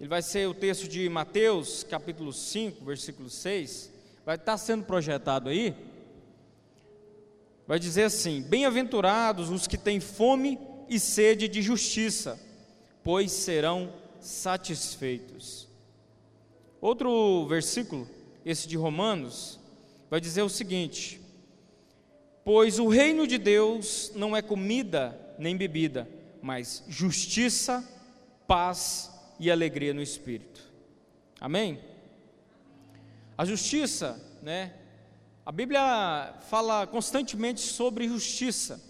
Ele vai ser o texto de Mateus, capítulo 5, versículo 6. Vai estar sendo projetado aí. Vai dizer assim: Bem-aventurados os que têm fome e sede de justiça, pois serão satisfeitos. Outro versículo, esse de Romanos, vai dizer o seguinte: Pois o reino de Deus não é comida nem bebida, mas justiça, paz e alegria no espírito. Amém? A justiça, né? A Bíblia fala constantemente sobre justiça.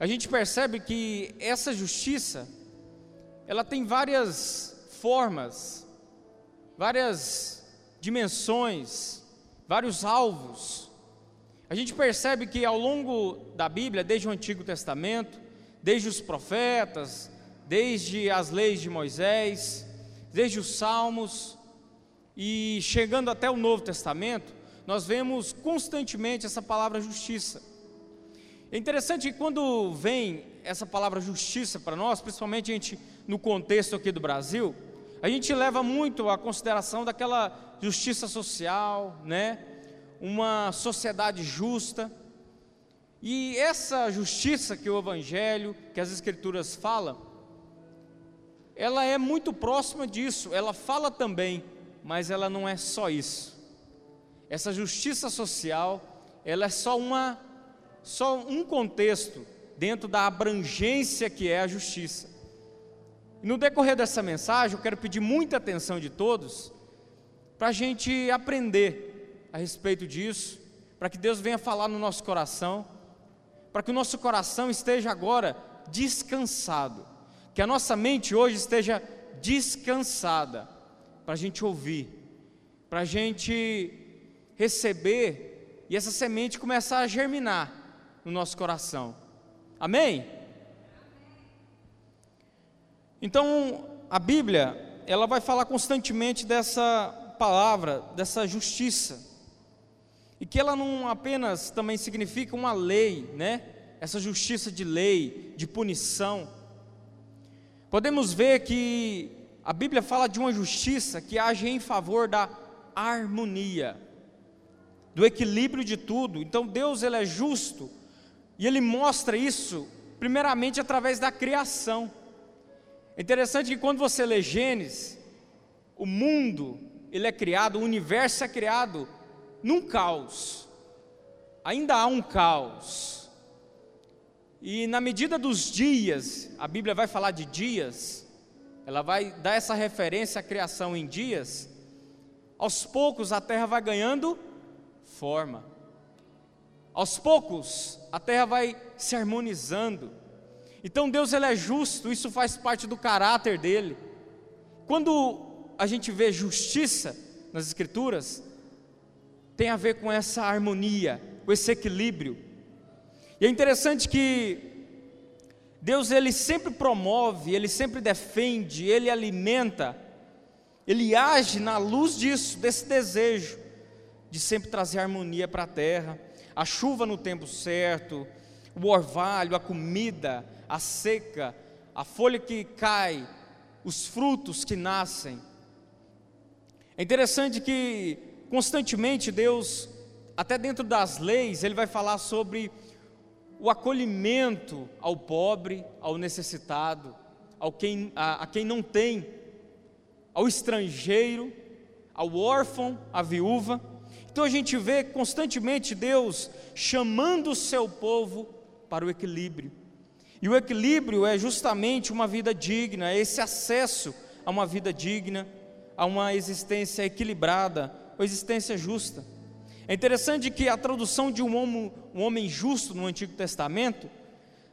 A gente percebe que essa justiça ela tem várias formas, várias dimensões, vários alvos. A gente percebe que ao longo da Bíblia, desde o Antigo Testamento, desde os profetas, desde as leis de Moisés, desde os Salmos e chegando até o Novo Testamento, nós vemos constantemente essa palavra justiça. É interessante que quando vem essa palavra justiça para nós, principalmente a gente no contexto aqui do Brasil, a gente leva muito a consideração daquela justiça social, né? Uma sociedade justa. E essa justiça que o evangelho, que as escrituras falam, ela é muito próxima disso. Ela fala também, mas ela não é só isso. Essa justiça social, ela é só uma só um contexto dentro da abrangência que é a justiça. No decorrer dessa mensagem, eu quero pedir muita atenção de todos para a gente aprender a respeito disso, para que Deus venha falar no nosso coração, para que o nosso coração esteja agora descansado, que a nossa mente hoje esteja descansada, para a gente ouvir, para a gente receber e essa semente começar a germinar no nosso coração. Amém? Então, a Bíblia, ela vai falar constantemente dessa palavra, dessa justiça. E que ela não apenas também significa uma lei, né? Essa justiça de lei, de punição. Podemos ver que a Bíblia fala de uma justiça que age em favor da harmonia, do equilíbrio de tudo. Então Deus ele é justo e ele mostra isso primeiramente através da criação. É interessante que quando você lê Gênesis, o mundo ele é criado, o universo é criado num caos. Ainda há um caos. E na medida dos dias, a Bíblia vai falar de dias, ela vai dar essa referência à criação em dias. Aos poucos a terra vai ganhando forma. Aos poucos a terra vai se harmonizando. Então Deus ele é justo, isso faz parte do caráter dele. Quando a gente vê justiça nas escrituras, tem a ver com essa harmonia, com esse equilíbrio. E é interessante que Deus ele sempre promove, ele sempre defende, ele alimenta, ele age na luz disso, desse desejo de sempre trazer harmonia para a terra, a chuva no tempo certo, o orvalho, a comida, a seca, a folha que cai, os frutos que nascem. É interessante que constantemente Deus, até dentro das leis, Ele vai falar sobre o acolhimento ao pobre, ao necessitado, ao quem, a, a quem não tem, ao estrangeiro, ao órfão, à viúva. Então a gente vê constantemente Deus chamando o seu povo para o equilíbrio. E o equilíbrio é justamente uma vida digna, é esse acesso a uma vida digna, a uma existência equilibrada, uma existência justa. É interessante que a tradução de um homem, um homem justo no Antigo Testamento,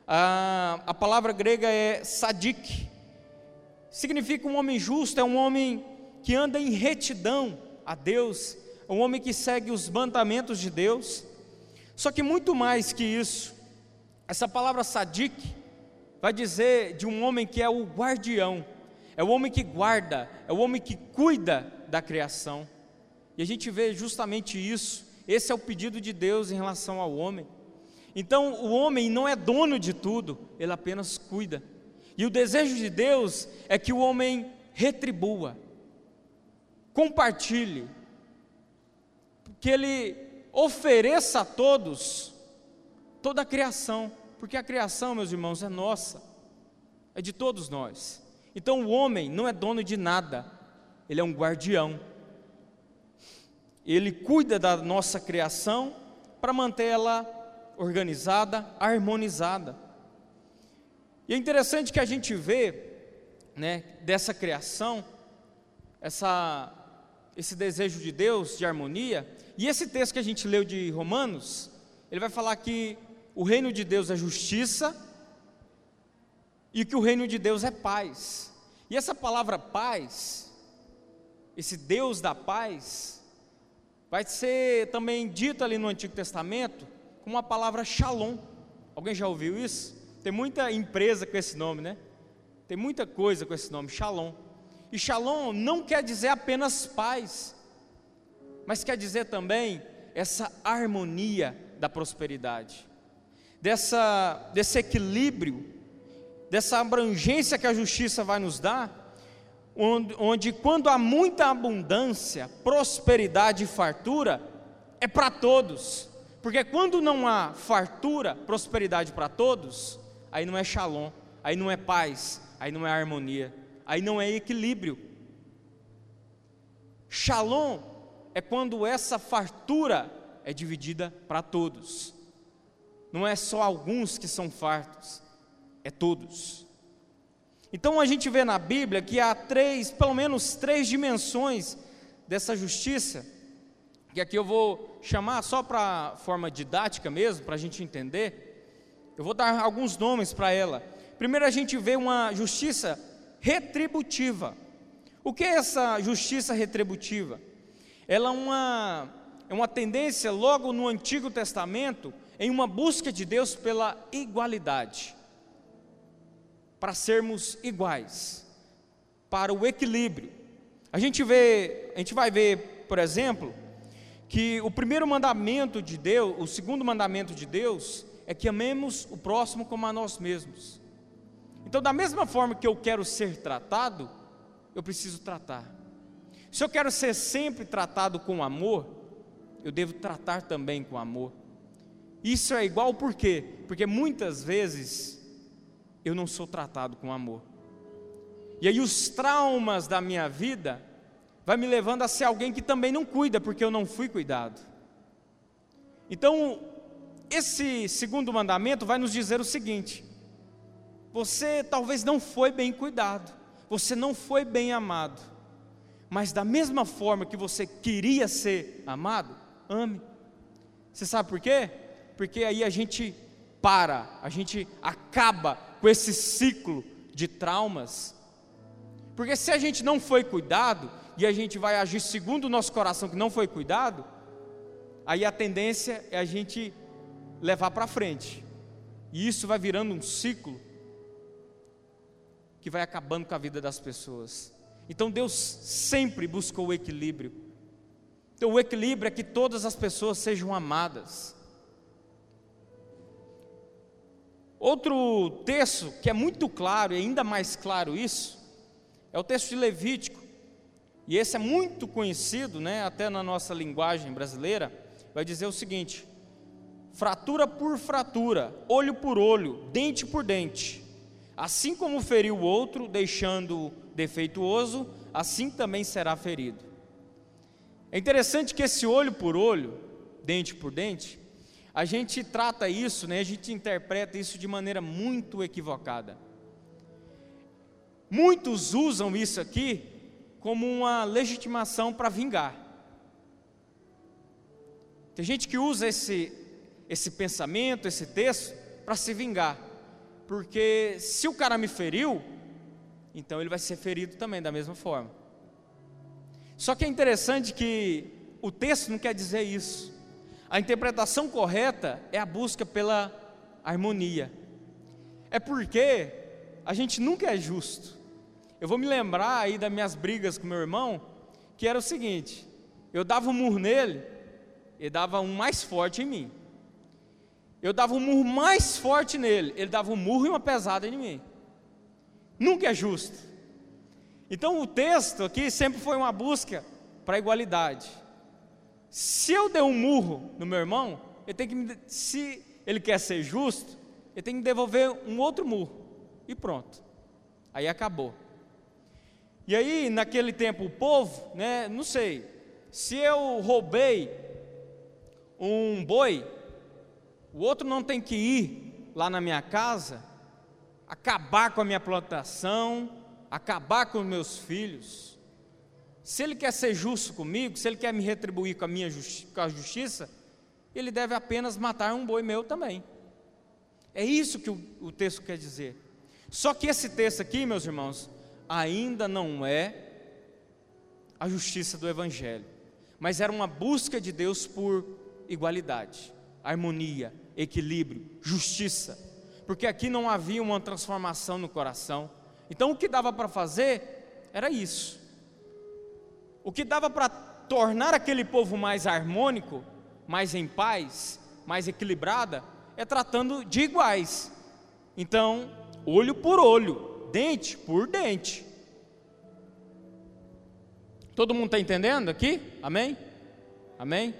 a, a palavra grega é sadik, significa um homem justo, é um homem que anda em retidão a Deus, é um homem que segue os mandamentos de Deus. Só que muito mais que isso, essa palavra sadik vai dizer de um homem que é o guardião, é o homem que guarda, é o homem que cuida da criação. E a gente vê justamente isso. Esse é o pedido de Deus em relação ao homem. Então, o homem não é dono de tudo, ele apenas cuida. E o desejo de Deus é que o homem retribua, compartilhe, que Ele ofereça a todos toda a criação, porque a criação, meus irmãos, é nossa, é de todos nós. Então o homem não é dono de nada, ele é um guardião. Ele cuida da nossa criação para mantê-la organizada, harmonizada. E é interessante que a gente vê, né, dessa criação, essa, esse desejo de Deus de harmonia, e esse texto que a gente leu de Romanos, ele vai falar que o reino de Deus é justiça e que o reino de Deus é paz. E essa palavra paz, esse Deus da paz, vai ser também dita ali no Antigo Testamento com a palavra shalom. Alguém já ouviu isso? Tem muita empresa com esse nome, né? Tem muita coisa com esse nome, shalom. E shalom não quer dizer apenas paz, mas quer dizer também essa harmonia da prosperidade, dessa, desse equilíbrio, dessa abrangência que a justiça vai nos dar, onde, onde quando há muita abundância, prosperidade e fartura, é para todos. Porque quando não há fartura, prosperidade para todos, aí não é shalom, aí não é paz, aí não é harmonia, aí não é equilíbrio. Shalom é quando essa fartura é dividida para todos. Não é só alguns que são fartos, é todos. Então a gente vê na Bíblia que há três, pelo menos três dimensões dessa justiça que aqui eu vou chamar só para forma didática mesmo, para a gente entender. Eu vou dar alguns nomes para ela. Primeiro a gente vê uma justiça retributiva. O que é essa justiça retributiva? Ela é uma, é uma tendência logo no Antigo Testamento em uma busca de Deus pela igualdade, para sermos iguais, para o equilíbrio. A gente vê, a gente vai ver, por exemplo, que o primeiro mandamento de Deus, o segundo mandamento de Deus, é que amemos o próximo como a nós mesmos. Então, da mesma forma que eu quero ser tratado, eu preciso tratar. Se eu quero ser sempre tratado com amor, eu devo tratar também com amor. Isso é igual por quê? Porque muitas vezes eu não sou tratado com amor. E aí os traumas da minha vida vai me levando a ser alguém que também não cuida, porque eu não fui cuidado. Então, esse segundo mandamento vai nos dizer o seguinte: você talvez não foi bem cuidado, você não foi bem amado, mas da mesma forma que você queria ser amado, ame. Você sabe por quê? Porque aí a gente para, a gente acaba com esse ciclo de traumas. Porque se a gente não foi cuidado, e a gente vai agir segundo o nosso coração que não foi cuidado, aí a tendência é a gente levar para frente. E isso vai virando um ciclo que vai acabando com a vida das pessoas. Então Deus sempre buscou o equilíbrio. Então o equilíbrio é que todas as pessoas sejam amadas. Outro texto que é muito claro e ainda mais claro isso é o texto de Levítico, e esse é muito conhecido, né, até na nossa linguagem brasileira, vai dizer o seguinte: fratura por fratura, olho por olho, dente por dente. Assim como feriu o outro, deixando defeituoso, assim também será ferido. É interessante que esse olho por olho, dente por dente, a gente trata isso, né, a gente interpreta isso de maneira muito equivocada. Muitos usam isso aqui como uma legitimação para vingar. Tem gente que usa esse, esse pensamento, esse texto, para se vingar. Porque se o cara me feriu, então ele vai ser ferido também da mesma forma. Só que é interessante que o texto não quer dizer isso. A interpretação correta é a busca pela harmonia. É porque a gente nunca é justo. Eu vou me lembrar aí das minhas brigas com meu irmão, que era o seguinte: eu dava um murro nele, ele dava um mais forte em mim. Eu dava um murro mais forte nele, ele dava um murro e uma pesada em mim. Nunca é justo. Então o texto aqui sempre foi uma busca para a igualdade. Se eu der um murro no meu irmão, ele tem que me, se ele quer ser justo, ele tem que devolver um outro murro. E pronto. Aí acabou. E aí, naquele tempo, o povo, né, não sei, se eu roubei um boi, o outro não tem que ir lá na minha casa, acabar com a minha plantação, acabar com os meus filhos. Se ele quer ser justo comigo, se ele quer me retribuir com a minha justi com a justiça, ele deve apenas matar um boi meu também. É isso que o, o texto quer dizer. Só que esse texto aqui, meus irmãos, ainda não é a justiça do Evangelho, mas era uma busca de Deus por igualdade, harmonia, equilíbrio, justiça, porque aqui não havia uma transformação no coração. Então o que dava para fazer era isso. O que dava para tornar aquele povo mais harmônico, mais em paz, mais equilibrada, é tratando de iguais. Então, olho por olho, dente por dente. Todo mundo está entendendo aqui? Amém? Amém?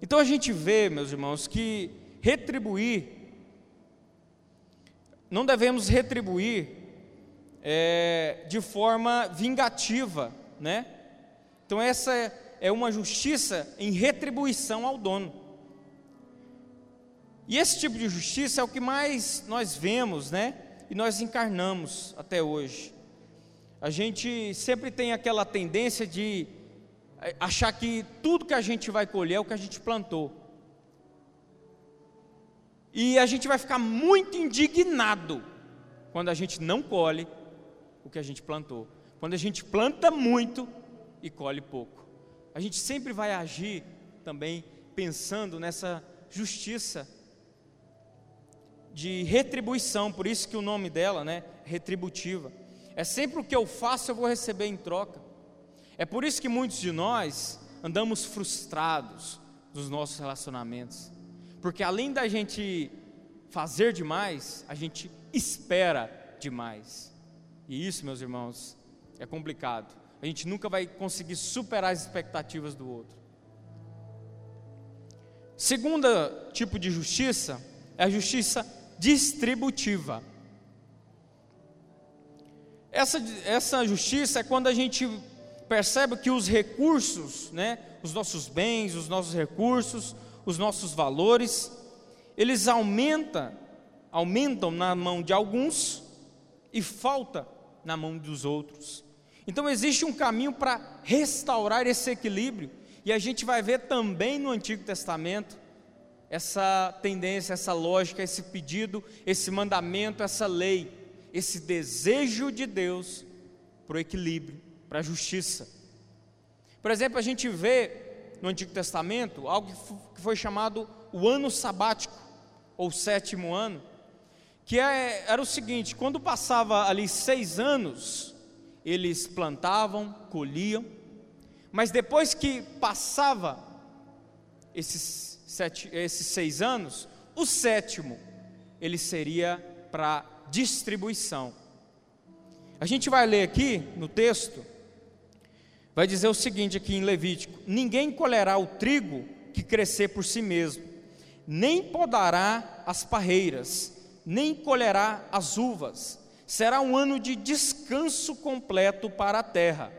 Então a gente vê, meus irmãos, que retribuir, não devemos retribuir é, de forma vingativa, né? Então essa é, uma justiça em retribuição ao dono. E esse tipo de justiça é o que mais nós vemos, né? E nós encarnamos até hoje. A gente sempre tem aquela tendência de eh, achar que tudo que a gente vai colher é o que a gente plantou. E a gente vai ficar muito indignado quando a gente não colhe o que a gente plantou. Quando a gente planta muito e colhe pouco. A gente sempre vai agir também pensando nessa justiça de retribuição, por isso que o nome dela, né, retributiva. É sempre o que eu faço eu vou receber em troca. É por isso que muitos de nós andamos frustrados nos nossos relacionamentos. Porque além da gente fazer demais, a gente espera demais. E isso, meus irmãos, é complicado. A gente nunca vai conseguir superar as expectativas do outro. Segunda tipo de justiça é a justiça distributiva. Essa, essa justiça é quando a gente percebe que os recursos, né, os nossos bens, os nossos recursos, os nossos valores, eles aumentam, aumentam na mão de alguns e falta na mão dos outros. Então existe um caminho para restaurar esse equilíbrio, e a gente vai ver também no Antigo Testamento essa tendência, essa lógica, esse pedido, esse mandamento, essa lei, esse desejo de Deus para o equilíbrio, para a justiça. Por exemplo, a gente vê no Antigo Testamento algo que foi chamado o ano sabático, ou sétimo ano, que é, era o seguinte: quando passava ali seis anos, eles plantavam, colhiam, mas depois que passava esses sete, esses seis anos, o sétimo ele seria para distribuição. A gente vai ler aqui no texto, vai dizer o seguinte aqui em Levítico: ninguém colherá o trigo que crescer por si mesmo, nem podará as parreiras, nem colherá as uvas. Será um ano de descanso completo para a terra.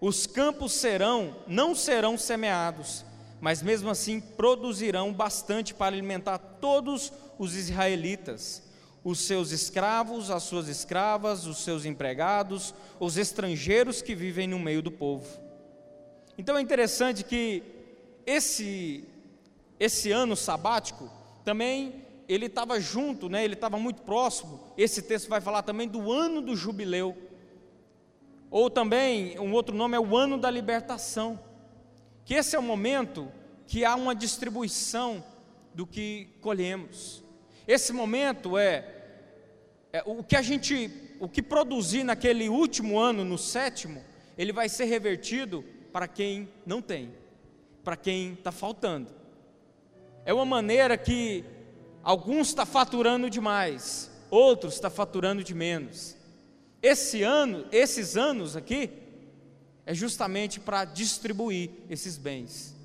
Os campos serão, não serão semeados, mas mesmo assim produzirão bastante para alimentar todos os israelitas, os seus escravos, as suas escravas, os seus empregados, os estrangeiros que vivem no meio do povo. Então é interessante que esse esse ano sabático também ele estava junto, né? Ele estava muito próximo. Esse texto vai falar também do ano do jubileu. Ou também um outro nome é o ano da libertação que esse é o momento que há uma distribuição do que colhemos. Esse momento é, é, o que a gente, o que produzir naquele último ano, no sétimo, ele vai ser revertido para quem não tem, para quem está faltando. É uma maneira que alguns está faturando demais, outros está faturando de menos. Esse ano, esses anos aqui, é justamente para distribuir esses bens.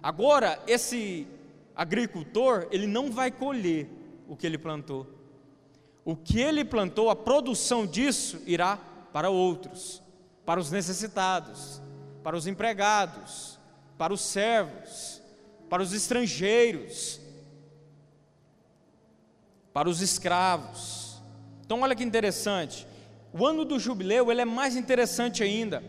Agora, esse agricultor, ele não vai colher o que ele plantou. O que ele plantou, a produção disso irá para outros, para os necessitados, para os empregados, para os servos, para os estrangeiros, para os escravos. Então, olha que interessante. O ano do jubileu ele é mais interessante ainda.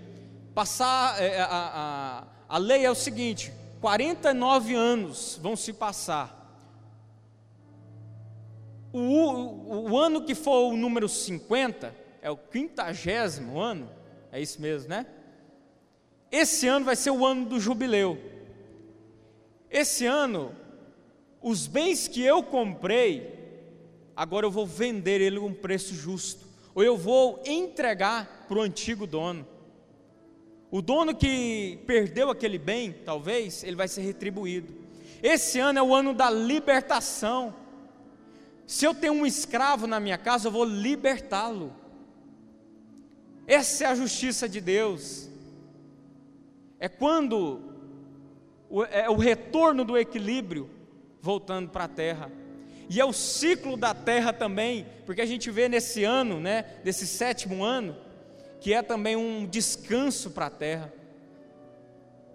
Passar é, a, a, a lei é o seguinte: 49 anos vão se passar. O, o, o, ano que for o número 50, é o quintagésimo ano, é isso mesmo, né? Esse ano vai ser o ano do jubileu. Esse ano, os bens que eu comprei, agora eu vou vender ele a um preço justo, ou eu vou entregar para o antigo dono. O dono que perdeu aquele bem, talvez, ele vai ser retribuído. Esse ano é o ano da libertação. Se eu tenho um escravo na minha casa, eu vou libertá-lo. Essa é a justiça de Deus. É quando o, é o retorno do equilíbrio voltando para a terra. E é o ciclo da terra também, porque a gente vê nesse ano, né, desse sétimo ano, que é também um descanso para a terra.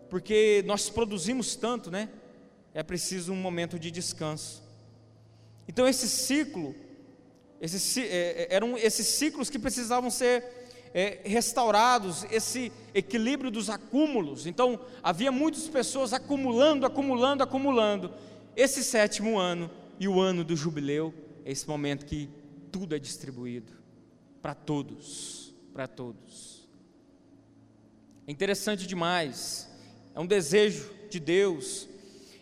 Porque nós produzimos tanto, né? É preciso um momento de descanso. Então esse ciclo, esse, é, é, eram esses ciclos que precisavam ser é, restaurados, esse equilíbrio dos acúmulos. Então havia muitas pessoas acumulando, acumulando, acumulando. Esse sétimo ano e o ano do jubileu é esse momento que tudo é distribuído para todos para todos. É interessante demais, é um desejo de Deus.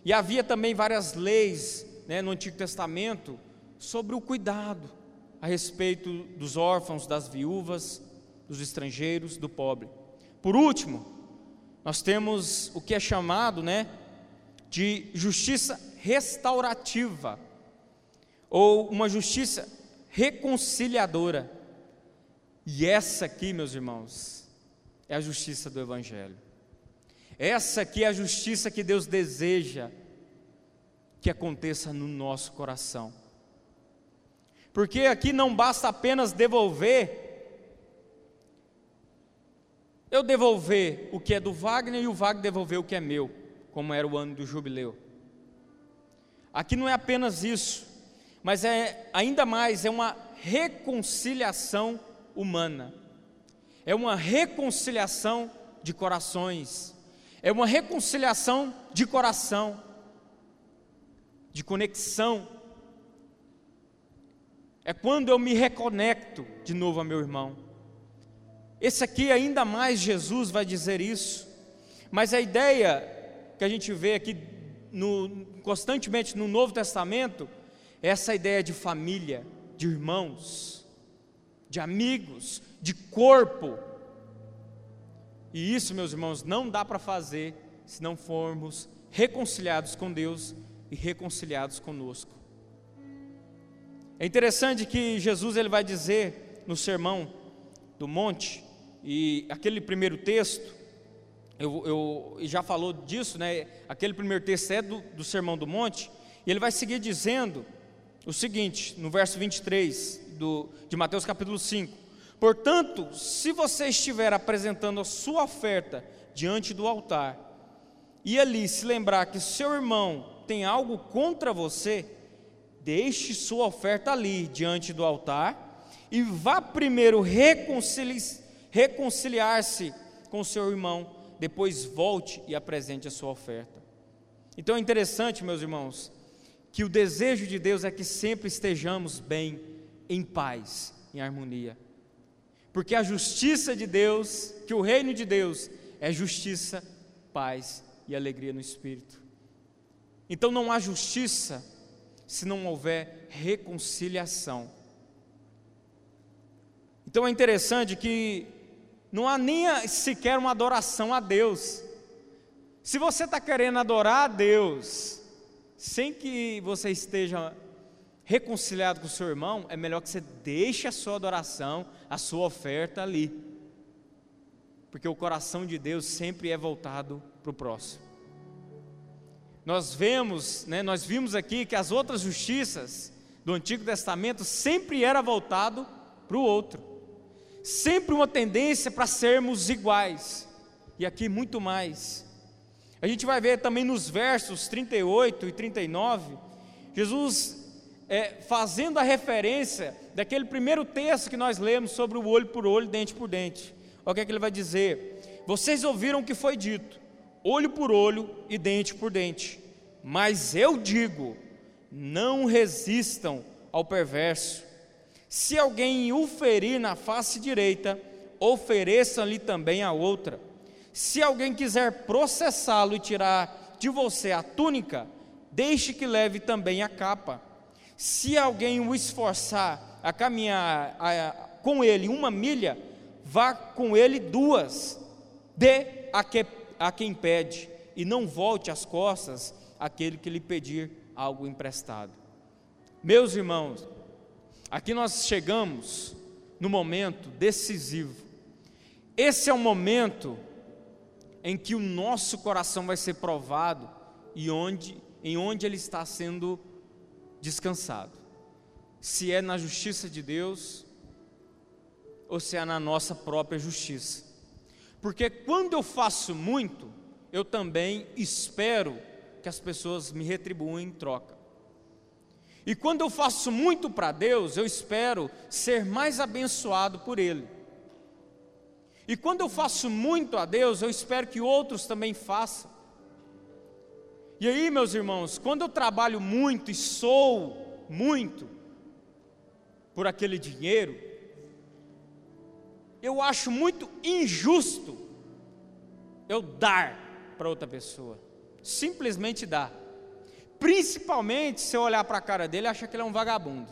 E havia também várias leis né, no Antigo Testamento sobre o cuidado a respeito dos órfãos, das viúvas, dos estrangeiros, do pobre. Por último, nós temos o que é chamado né, de justiça restaurativa, ou uma justiça reconciliadora. E essa aqui, meus irmãos, é a justiça do Evangelho. Essa aqui é a justiça que Deus deseja que aconteça no nosso coração. Porque aqui não basta apenas devolver, eu devolver o que é do Wagner e o Wagner devolver o que é meu, como era o ano do jubileu. Aqui não é apenas isso, mas é ainda mais, é uma reconciliação humana. É uma reconciliação de corações. É uma reconciliação de coração, de conexão. É quando eu me reconecto de novo a meu irmão. Esse aqui, ainda mais, Jesus vai dizer isso. Mas a ideia que a gente vê aqui no, constantemente no Novo Testamento essa ideia de família, de irmãos de amigos, de corpo. E isso, meus irmãos, não dá para fazer se não formos reconciliados com Deus e reconciliados conosco. É interessante que Jesus ele vai dizer no sermão do monte, e aquele primeiro texto, eu, eu já falou disso, né? Aquele primeiro texto é do, do sermão do monte, e ele vai seguir dizendo o seguinte, no verso 23 do, de Mateus capítulo 5: Portanto, se você estiver apresentando a sua oferta diante do altar, e ali se lembrar que seu irmão tem algo contra você, deixe sua oferta ali diante do altar e vá primeiro reconcili reconciliar-se com seu irmão, depois volte e apresente a sua oferta. Então é interessante, meus irmãos, que o desejo de Deus é que sempre estejamos bem, em paz, em harmonia. Porque a justiça de Deus, que o reino de Deus é justiça, paz e alegria no espírito. Então não há justiça se não houver reconciliação. Então é interessante que não há nem sequer uma adoração a Deus. Se você está querendo adorar a Deus, sem que você esteja reconciliado com o seu irmão, é melhor que você deixe a sua adoração, a sua oferta ali. Porque o coração de Deus sempre é voltado para o próximo. Nós vemos, né, nós vimos aqui que as outras justiças do Antigo Testamento sempre era voltado para o outro. Sempre uma tendência para sermos iguais. E aqui muito mais. A gente vai ver também nos versos 38 e 39, Jesus é, fazendo a referência daquele primeiro texto que nós lemos sobre o olho por olho, dente por dente. Olha o que, é que ele vai dizer: Vocês ouviram o que foi dito, olho por olho e dente por dente. Mas eu digo: não resistam ao perverso. Se alguém o ferir na face direita, ofereçam-lhe também a outra. Se alguém quiser processá-lo e tirar de você a túnica, deixe que leve também a capa. Se alguém o esforçar a caminhar a, a, com ele uma milha, vá com ele duas. Dê a, que, a quem pede, e não volte as costas àquele que lhe pedir algo emprestado. Meus irmãos, aqui nós chegamos no momento decisivo. Esse é o momento em que o nosso coração vai ser provado e onde, em onde ele está sendo descansado. Se é na justiça de Deus ou se é na nossa própria justiça. Porque quando eu faço muito, eu também espero que as pessoas me retribuam em troca. E quando eu faço muito para Deus, eu espero ser mais abençoado por Ele. E quando eu faço muito a Deus, eu espero que outros também façam. E aí, meus irmãos, quando eu trabalho muito e sou muito por aquele dinheiro, eu acho muito injusto eu dar para outra pessoa. Simplesmente dar. Principalmente se eu olhar para a cara dele e achar que ele é um vagabundo.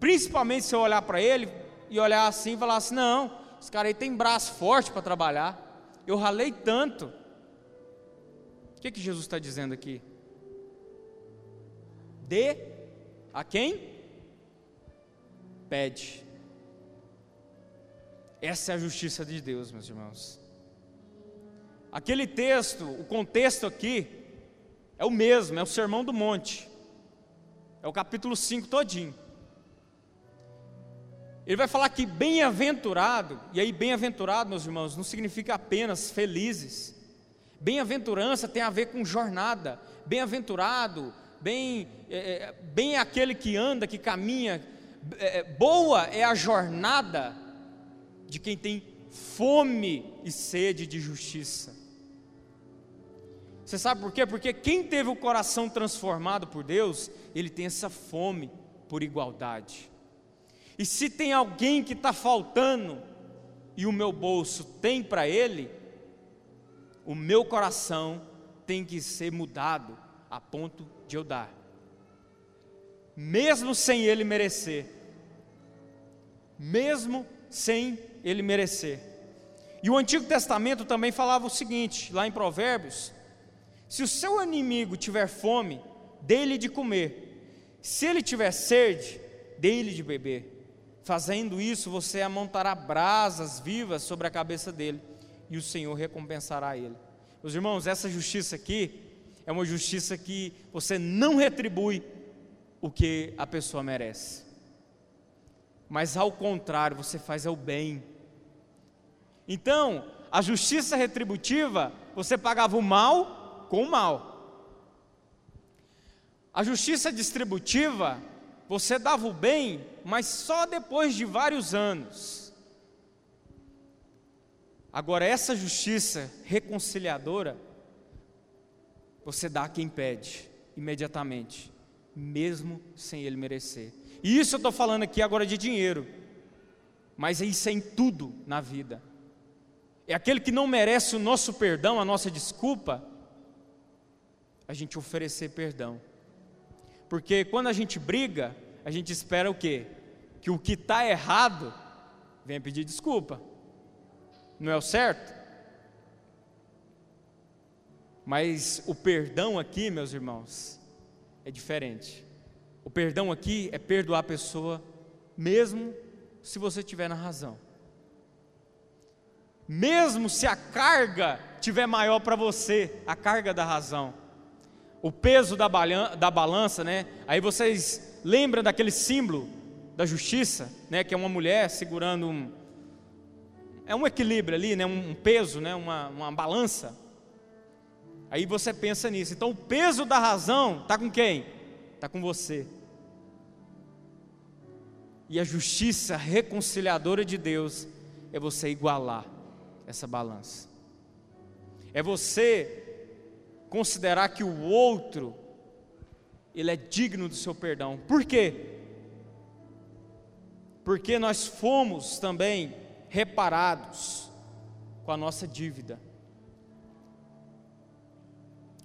Principalmente se eu olhar para ele e olhar assim e falar assim: não, esse cara aí tem braço forte para trabalhar. Eu ralei tanto. O que, que Jesus está dizendo aqui? Dê a quem? Pede. Essa é a justiça de Deus, meus irmãos. Aquele texto, o contexto aqui, é o mesmo, é o Sermão do Monte. É o capítulo 5 todinho. Ele vai falar que bem-aventurado, e aí bem-aventurado, meus irmãos, não significa apenas felizes. Bem-aventurança tem a ver com jornada. Bem-aventurado, bem, é, é bem aquele que anda, que caminha. É, é, boa é a jornada de quem tem fome e sede de justiça. Você sabe por quê? Porque quem teve o coração transformado por Deus, ele tem essa fome por igualdade. E se tem alguém que está faltando e o meu bolso tem para ele, o meu coração tem que ser mudado a ponto de eu dar, mesmo sem ele merecer, mesmo sem ele merecer. E o Antigo Testamento também falava o seguinte, lá em Provérbios: se o seu inimigo tiver fome, dê-lhe de comer, se ele tiver sede, dê-lhe de beber. Fazendo isso, você amontará brasas vivas sobre a cabeça dele, e o Senhor recompensará ele. Meus irmãos, essa justiça aqui é uma justiça que você não retribui o que a pessoa merece, mas ao contrário, você faz o bem. Então, a justiça retributiva, você pagava o mal com o mal. A justiça distributiva, você dava o bem, mas só depois de vários anos. Agora, essa justiça reconciliadora, você dá a quem pede, imediatamente, mesmo sem ele merecer. E isso eu estou falando aqui agora de dinheiro, mas isso é em tudo na vida. É aquele que não merece o nosso perdão, a nossa desculpa, a gente oferecer perdão. Porque quando a gente briga, a gente espera o quê? Que o que está errado venha pedir desculpa. Não é o certo? Mas o perdão aqui, meus irmãos, é diferente. O perdão aqui é perdoar a pessoa, mesmo se você estiver na razão. Mesmo se a carga tiver maior para você, a carga da razão, o peso da, da balança, né? Aí vocês lembram daquele símbolo da justiça, né? Que é uma mulher segurando um, é um equilíbrio ali, né? Um peso, né? Uma, uma balança. Aí você pensa nisso. Então o peso da razão está com quem? Está com você. E a justiça reconciliadora de Deus é você igualar essa balança. É você considerar que o outro ele é digno do seu perdão. Por quê? Porque nós fomos também reparados com a nossa dívida.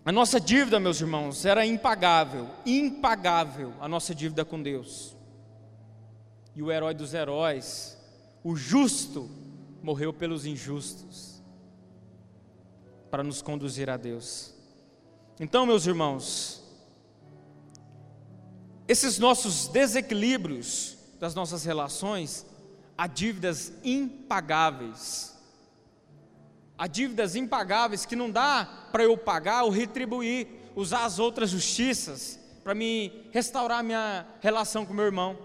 A nossa dívida, meus irmãos, era impagável, impagável a nossa dívida com Deus. E o herói dos heróis, o justo, morreu pelos injustos, para nos conduzir a Deus. Então, meus irmãos, esses nossos desequilíbrios das nossas relações, há dívidas impagáveis Há dívidas impagáveis que não dá para eu pagar ou retribuir, usar as outras justiças para me restaurar minha relação com meu irmão.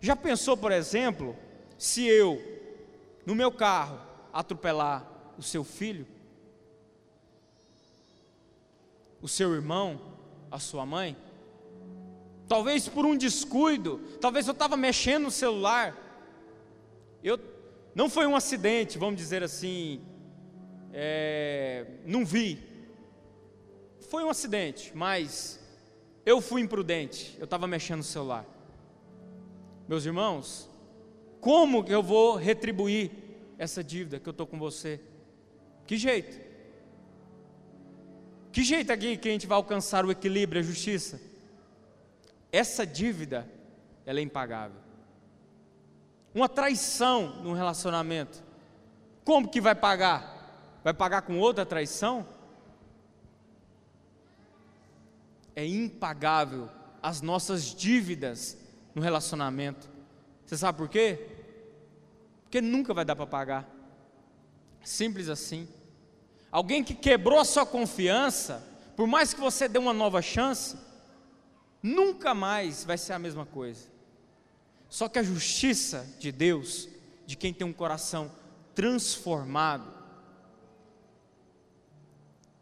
Já pensou, por exemplo, se eu, no meu carro, atropelar o seu filho, o seu irmão, a sua mãe? Talvez por um descuido, talvez eu estava mexendo no celular. Eu não foi um acidente, vamos dizer assim, é, não vi. Foi um acidente, mas eu fui imprudente. Eu estava mexendo no celular. Meus irmãos, como eu vou retribuir essa dívida que eu estou com você? Que jeito? Que jeito aqui que a gente vai alcançar o equilíbrio, a justiça? Essa dívida, ela é impagável. Uma traição num relacionamento, como que vai pagar? Vai pagar com outra traição? É impagável as nossas dívidas no relacionamento. Você sabe por quê? Porque nunca vai dar para pagar. Simples assim. Alguém que quebrou a sua confiança, por mais que você dê uma nova chance, nunca mais vai ser a mesma coisa. Só que a justiça de Deus, de quem tem um coração transformado,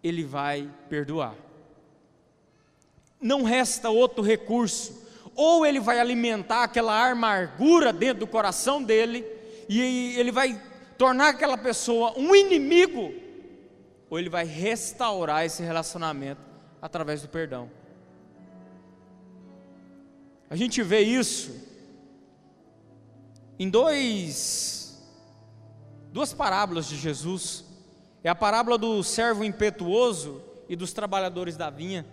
ele vai perdoar. Não resta outro recurso. Ou ele vai alimentar aquela amargura dentro do coração dele, e ele vai tornar aquela pessoa um inimigo, ou ele vai restaurar esse relacionamento através do perdão. A gente vê isso em dois, duas parábolas de Jesus. É a parábola do servo impetuoso e dos trabalhadores da vinha.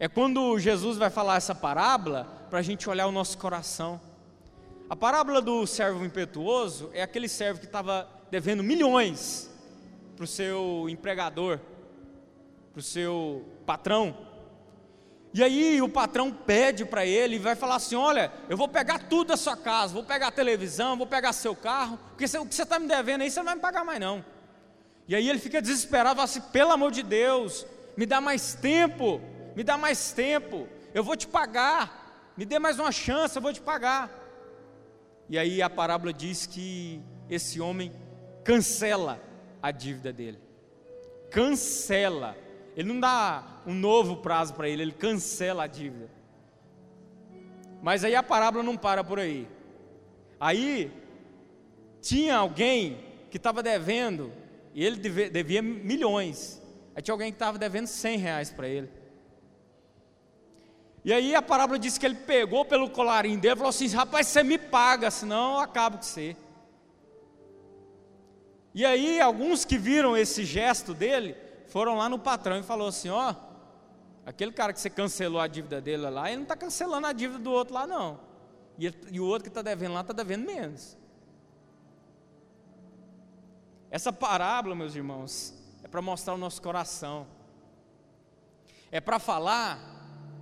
É quando Jesus vai falar essa parábola para a gente olhar o nosso coração. A parábola do servo impetuoso é aquele servo que estava devendo milhões para o seu empregador, para o seu patrão. E aí o patrão pede para ele e vai falar assim: Olha, eu vou pegar tudo da sua casa, vou pegar a televisão, vou pegar seu carro, porque o que você está me devendo aí você não vai me pagar mais não. E aí ele fica desesperado, fala assim: pelo amor de Deus, me dá mais tempo, me dá mais tempo, eu vou te pagar, me dê mais uma chance, eu vou te pagar. E aí a parábola diz que esse homem cancela a dívida dele, cancela, ele não dá um novo prazo para ele, ele cancela a dívida. Mas aí a parábola não para por aí. Aí tinha alguém que estava devendo e ele devia, milhões. Aí tinha alguém que estava devendo 100 reais para ele. E aí a parábola diz que ele pegou pelo colarinho dele e falou assim: rapaz, você me paga, senão eu acabo com você. E aí alguns que viram esse gesto dele foram lá no patrão e falou assim: ó, aquele cara que você cancelou a dívida dele lá, ele não está cancelando a dívida do outro lá não. E, ele, e o outro que está devendo lá está devendo menos. Essa parábola, meus irmãos, é para mostrar o nosso coração. É para falar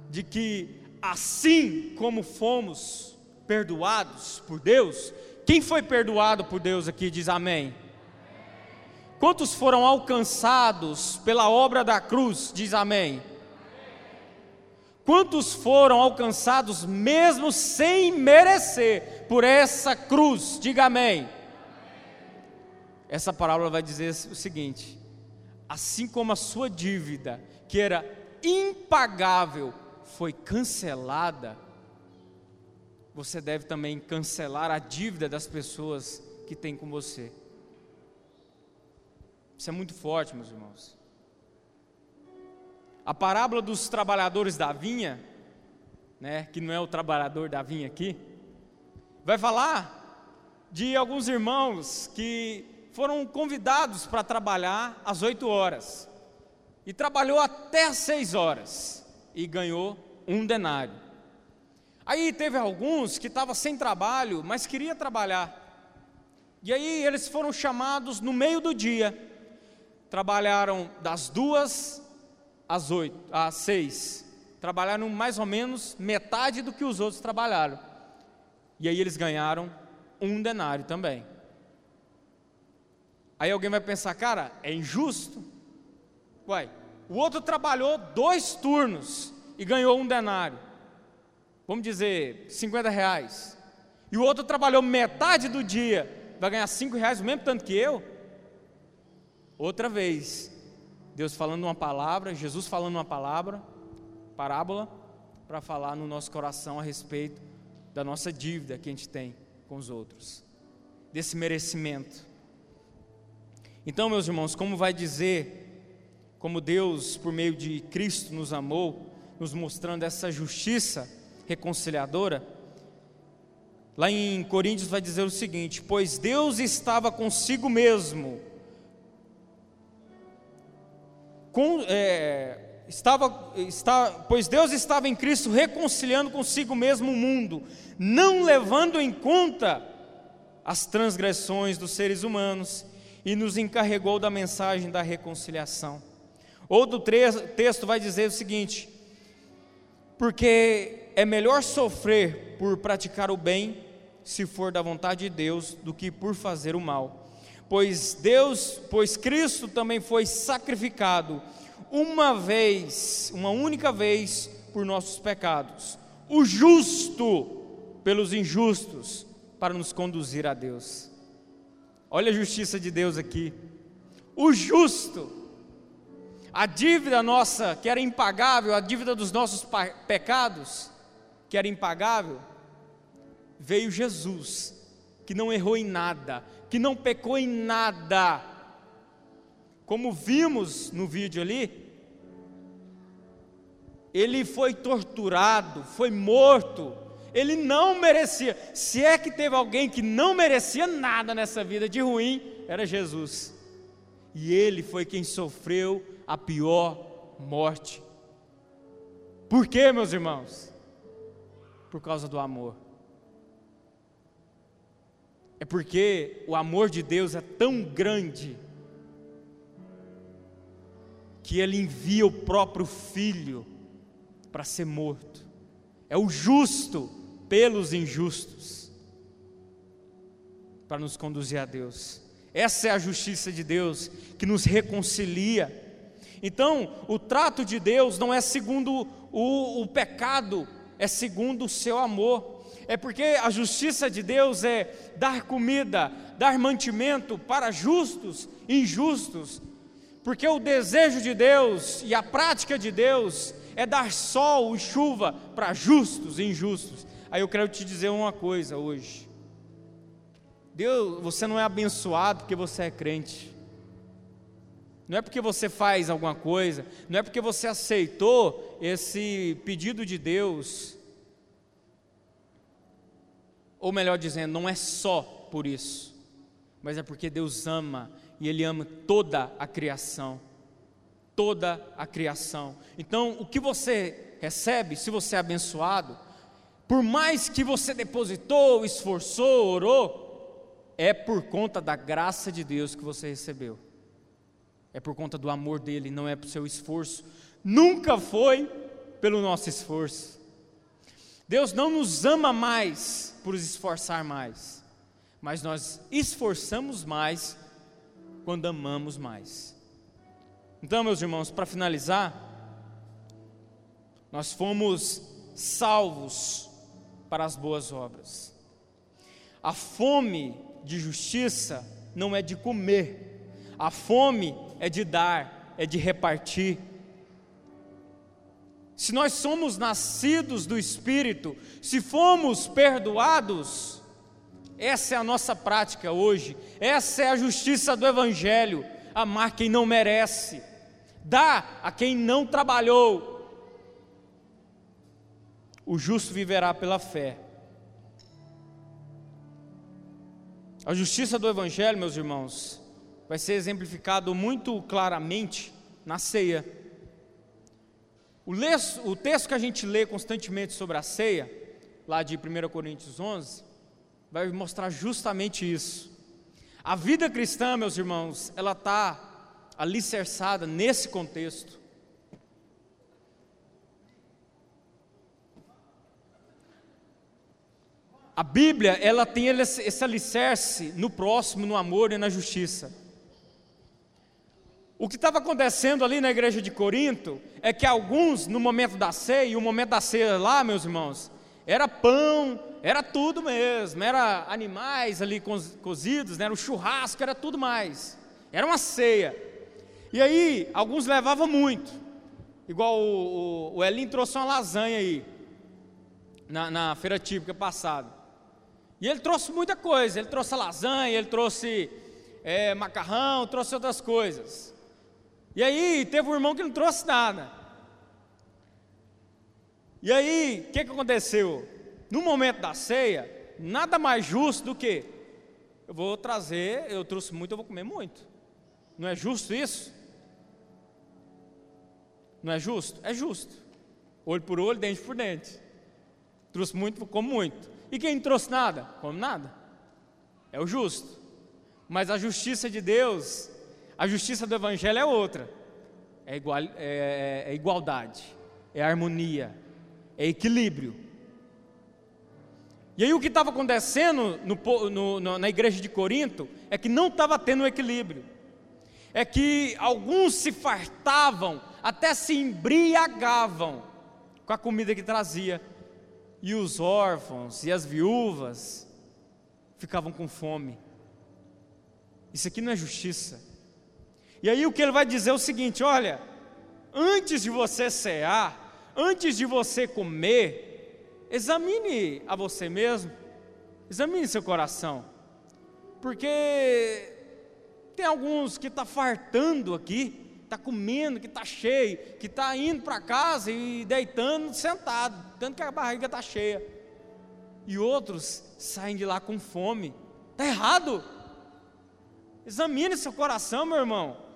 de que assim como fomos perdoados por Deus, quem foi perdoado por Deus aqui diz amém. Quantos foram alcançados pela obra da cruz? Diz amém. Quantos foram alcançados mesmo sem merecer por essa cruz? Diga amém. Essa parábola vai dizer o seguinte: assim como a sua dívida, que era impagável, foi cancelada, você deve também cancelar a dívida das pessoas que têm com você. Isso é muito forte, meus irmãos. A parábola dos trabalhadores da vinha, né, que não é o trabalhador da vinha aqui, vai falar de alguns irmãos que foram convidados para trabalhar às oito horas e trabalhou até às seis horas e ganhou um denário. Aí teve alguns que estavam sem trabalho, mas queria trabalhar. E aí eles foram chamados no meio do dia trabalharam das duas às oito, às seis. Trabalharam mais ou menos metade do que os outros trabalharam. E aí eles ganharam um denário também. Aí alguém vai pensar, cara, é injusto? Uai, o outro trabalhou dois turnos e ganhou um denário. Vamos dizer, 50 reais. E o outro trabalhou metade do dia, vai ganhar cinco reais, o mesmo tanto que eu? Outra vez, Deus falando uma palavra, Jesus falando uma palavra, parábola, para falar no nosso coração a respeito da nossa dívida que a gente tem com os outros, desse merecimento. Então, meus irmãos, como vai dizer, como Deus, por meio de Cristo, nos amou, nos mostrando essa justiça reconciliadora, lá em Coríntios vai dizer o seguinte: Pois Deus estava consigo mesmo, com, é, estava, está, pois Deus estava em Cristo reconciliando consigo mesmo o mundo, não levando em conta as transgressões dos seres humanos, e nos encarregou da mensagem da reconciliação. Outro texto vai dizer o seguinte: porque é melhor sofrer por praticar o bem, se for da vontade de Deus, do que por fazer o mal pois Deus, pois Cristo também foi sacrificado uma vez, uma única vez por nossos pecados, o justo pelos injustos, para nos conduzir a Deus. Olha a justiça de Deus aqui. O justo, a dívida nossa que era impagável, a dívida dos nossos pecados que era impagável, veio Jesus, que não errou em nada, que não pecou em nada. Como vimos no vídeo ali, ele foi torturado, foi morto, ele não merecia. Se é que teve alguém que não merecia nada nessa vida de ruim, era Jesus. E ele foi quem sofreu a pior morte. Por quê, meus irmãos? Por causa do amor é porque o amor de Deus é tão grande que ele envia o próprio filho para ser morto. É o justo pelos injustos para nos conduzir a Deus. Essa é a justiça de Deus que nos reconcilia. Então, o trato de Deus não é segundo o, o pecado, é segundo o seu amor é porque a justiça de Deus é dar comida, dar mantimento para justos e injustos, porque o desejo de Deus e a prática de Deus é dar sol e chuva para justos e injustos. Aí eu quero te dizer uma coisa hoje. Deus, você não é abençoado porque você é crente. Não é porque você faz alguma coisa, não é porque você aceitou esse pedido de Deus ou melhor dizendo, não é só por isso, mas é porque Deus ama e Ele ama toda a criação. Toda a criação. Então, o que você recebe, se você é abençoado, por mais que você depositou, esforçou, orou, é por conta da graça de Deus que você recebeu. É por conta do amor dele, não é por seu esforço. Nunca foi pelo nosso esforço. Deus não nos ama mais por esforçar mais, mas nós esforçamos mais quando amamos mais. Então, meus irmãos, para finalizar, nós fomos salvos para as boas obras. A fome de justiça não é de comer, a fome é de dar, é de repartir. Se nós somos nascidos do Espírito, se fomos perdoados, essa é a nossa prática hoje, essa é a justiça do Evangelho: amar quem não merece, dar a quem não trabalhou. O justo viverá pela fé. A justiça do Evangelho, meus irmãos, vai ser exemplificado muito claramente na ceia. O, o texto que a gente lê constantemente sobre a ceia, lá de 1 Coríntios 11, vai mostrar justamente isso. A vida cristã, meus irmãos, ela está alicerçada nesse contexto. A Bíblia, ela tem esse alicerce no próximo, no amor e na justiça. O que estava acontecendo ali na igreja de Corinto é que alguns, no momento da ceia, e o momento da ceia lá, meus irmãos, era pão, era tudo mesmo, era animais ali cozidos, né, era o churrasco, era tudo mais. Era uma ceia. E aí, alguns levavam muito, igual o, o, o Elim trouxe uma lasanha aí, na, na feira típica passada. E ele trouxe muita coisa, ele trouxe lasanha, ele trouxe é, macarrão, trouxe outras coisas. E aí teve um irmão que não trouxe nada. E aí, o que, que aconteceu? No momento da ceia, nada mais justo do que eu vou trazer, eu trouxe muito, eu vou comer muito. Não é justo isso? Não é justo? É justo. Olho por olho, dente por dente. Trouxe muito, como muito. E quem trouxe nada? Come nada. É o justo. Mas a justiça de Deus, a justiça do Evangelho é outra. É, igual, é, é igualdade, é harmonia, é equilíbrio. E aí o que estava acontecendo no, no, no, na igreja de Corinto é que não estava tendo equilíbrio. É que alguns se fartavam, até se embriagavam com a comida que trazia, e os órfãos e as viúvas ficavam com fome. Isso aqui não é justiça. E aí o que ele vai dizer é o seguinte: olha, antes de você cear, antes de você comer, examine a você mesmo, examine seu coração, porque tem alguns que estão tá fartando aqui, está comendo, que está cheio, que está indo para casa e deitando sentado, tanto que a barriga está cheia. E outros saem de lá com fome. Está errado. Examine seu coração, meu irmão.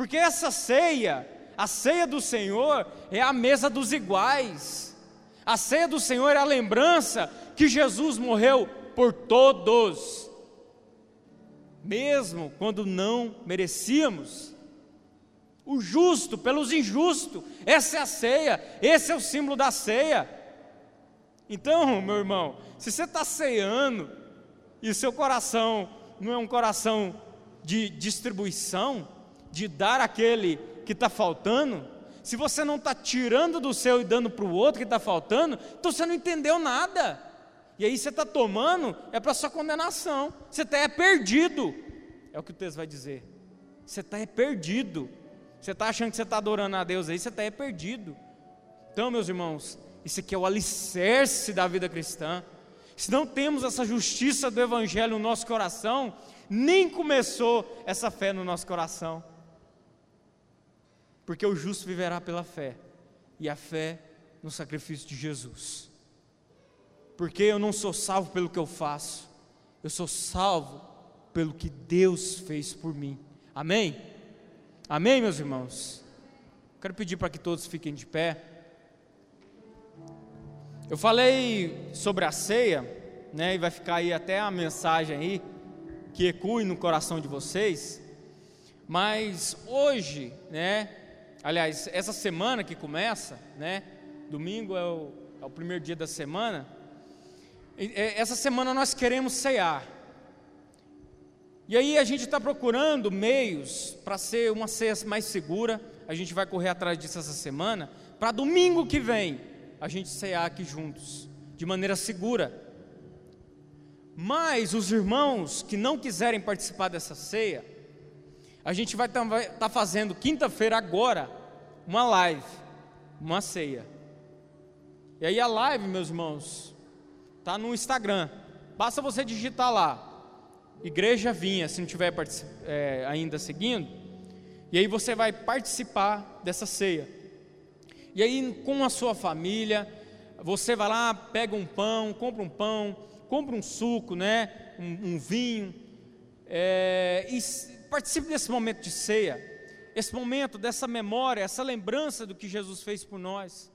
Porque essa ceia, a ceia do Senhor, é a mesa dos iguais. A ceia do Senhor é a lembrança que Jesus morreu por todos, mesmo quando não merecíamos o justo pelos injustos. Essa é a ceia, esse é o símbolo da ceia. Então, meu irmão, se você está ceando e seu coração não é um coração de distribuição, de dar aquele que está faltando, se você não está tirando do seu e dando para o outro que está faltando, então você não entendeu nada. E aí você está tomando, é para sua condenação. Você está é perdido. É o que o texto vai dizer. Você está é perdido. Você está achando que você está adorando a Deus aí, você está perdido. Então, meus irmãos, isso aqui é o alicerce da vida cristã. Se não temos essa justiça do Evangelho no nosso coração, nem começou essa fé no nosso coração. Porque o justo viverá pela fé, e a fé no sacrifício de Jesus. Porque eu não sou salvo pelo que eu faço, eu sou salvo pelo que Deus fez por mim. Amém? Amém, meus irmãos? Quero pedir para que todos fiquem de pé. Eu falei sobre a ceia, né, e vai ficar aí até a mensagem aí, que ecoe no coração de vocês, mas hoje, né, aliás, essa semana que começa, né, domingo é o, é o primeiro dia da semana. É, essa semana nós queremos cear. E aí a gente está procurando meios para ser uma ceia mais segura. A gente vai correr atrás disso essa semana, para domingo que vem a gente cear aqui juntos, de maneira segura. Mas os irmãos que não quiserem participar dessa ceia, a gente vai estar tá fazendo quinta-feira agora uma live, uma ceia. E aí a live, meus irmãos, tá no Instagram. Basta você digitar lá, Igreja Vinha, se não tiver é, ainda seguindo. E aí você vai participar dessa ceia. E aí com a sua família, você vai lá, pega um pão, compra um pão, compra um suco, né, um, um vinho, é, e participe desse momento de ceia, esse momento dessa memória, essa lembrança do que Jesus fez por nós.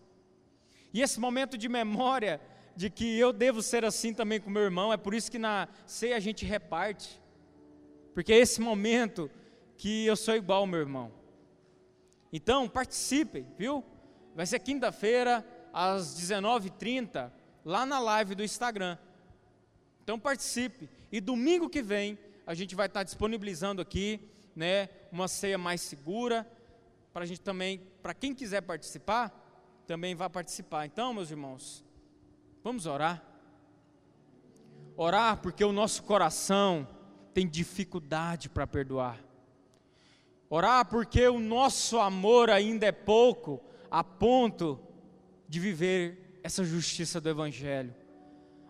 E esse momento de memória de que eu devo ser assim também com meu irmão, é por isso que na ceia a gente reparte. Porque é esse momento que eu sou igual ao meu irmão. Então, participem, viu? Vai ser quinta-feira, às 19h30, lá na live do Instagram. Então participe. E domingo que vem a gente vai estar disponibilizando aqui, né, uma ceia mais segura para a gente também, para quem quiser participar, também vai participar. Então, meus irmãos, vamos orar. Orar porque o nosso coração tem dificuldade para perdoar. Orar porque o nosso amor ainda é pouco a ponto de viver essa justiça do Evangelho.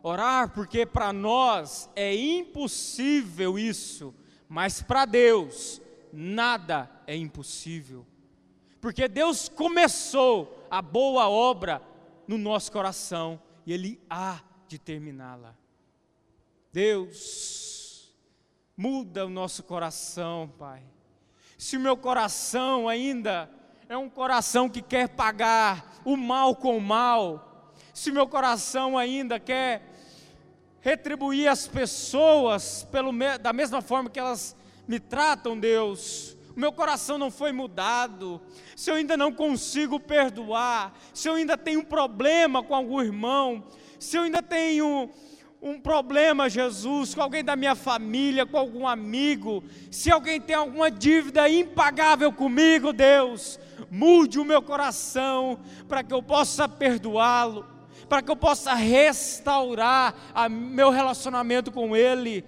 Orar porque para nós é impossível isso, mas para Deus nada é impossível. Porque Deus começou a boa obra no nosso coração e Ele há de terminá-la. Deus, muda o nosso coração, Pai. Se o meu coração ainda é um coração que quer pagar o mal com o mal, se o meu coração ainda quer retribuir as pessoas pelo, da mesma forma que elas me tratam, Deus. O meu coração não foi mudado. Se eu ainda não consigo perdoar, se eu ainda tenho um problema com algum irmão, se eu ainda tenho um problema, Jesus, com alguém da minha família, com algum amigo, se alguém tem alguma dívida impagável comigo, Deus, mude o meu coração para que eu possa perdoá-lo para que eu possa restaurar a meu relacionamento com Ele.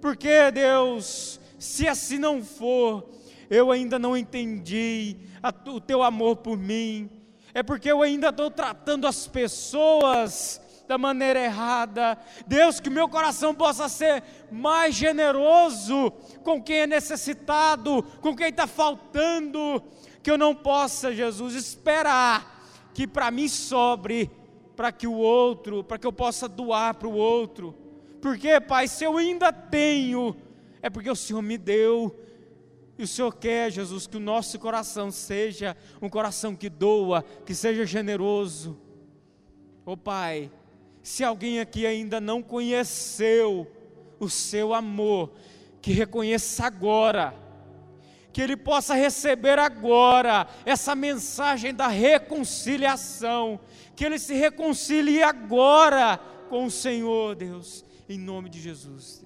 Porque, Deus, se assim não for, eu ainda não entendi a, o teu amor por mim, é porque eu ainda estou tratando as pessoas da maneira errada. Deus, que meu coração possa ser mais generoso com quem é necessitado, com quem está faltando, que eu não possa, Jesus, esperar que para mim sobre para que o outro, para que eu possa doar para o outro. Porque, Pai, se eu ainda tenho, é porque o Senhor me deu. E o Senhor quer, Jesus, que o nosso coração seja um coração que doa, que seja generoso. Ô oh, Pai, se alguém aqui ainda não conheceu o seu amor, que reconheça agora, que ele possa receber agora essa mensagem da reconciliação, que ele se reconcilie agora com o Senhor, Deus, em nome de Jesus.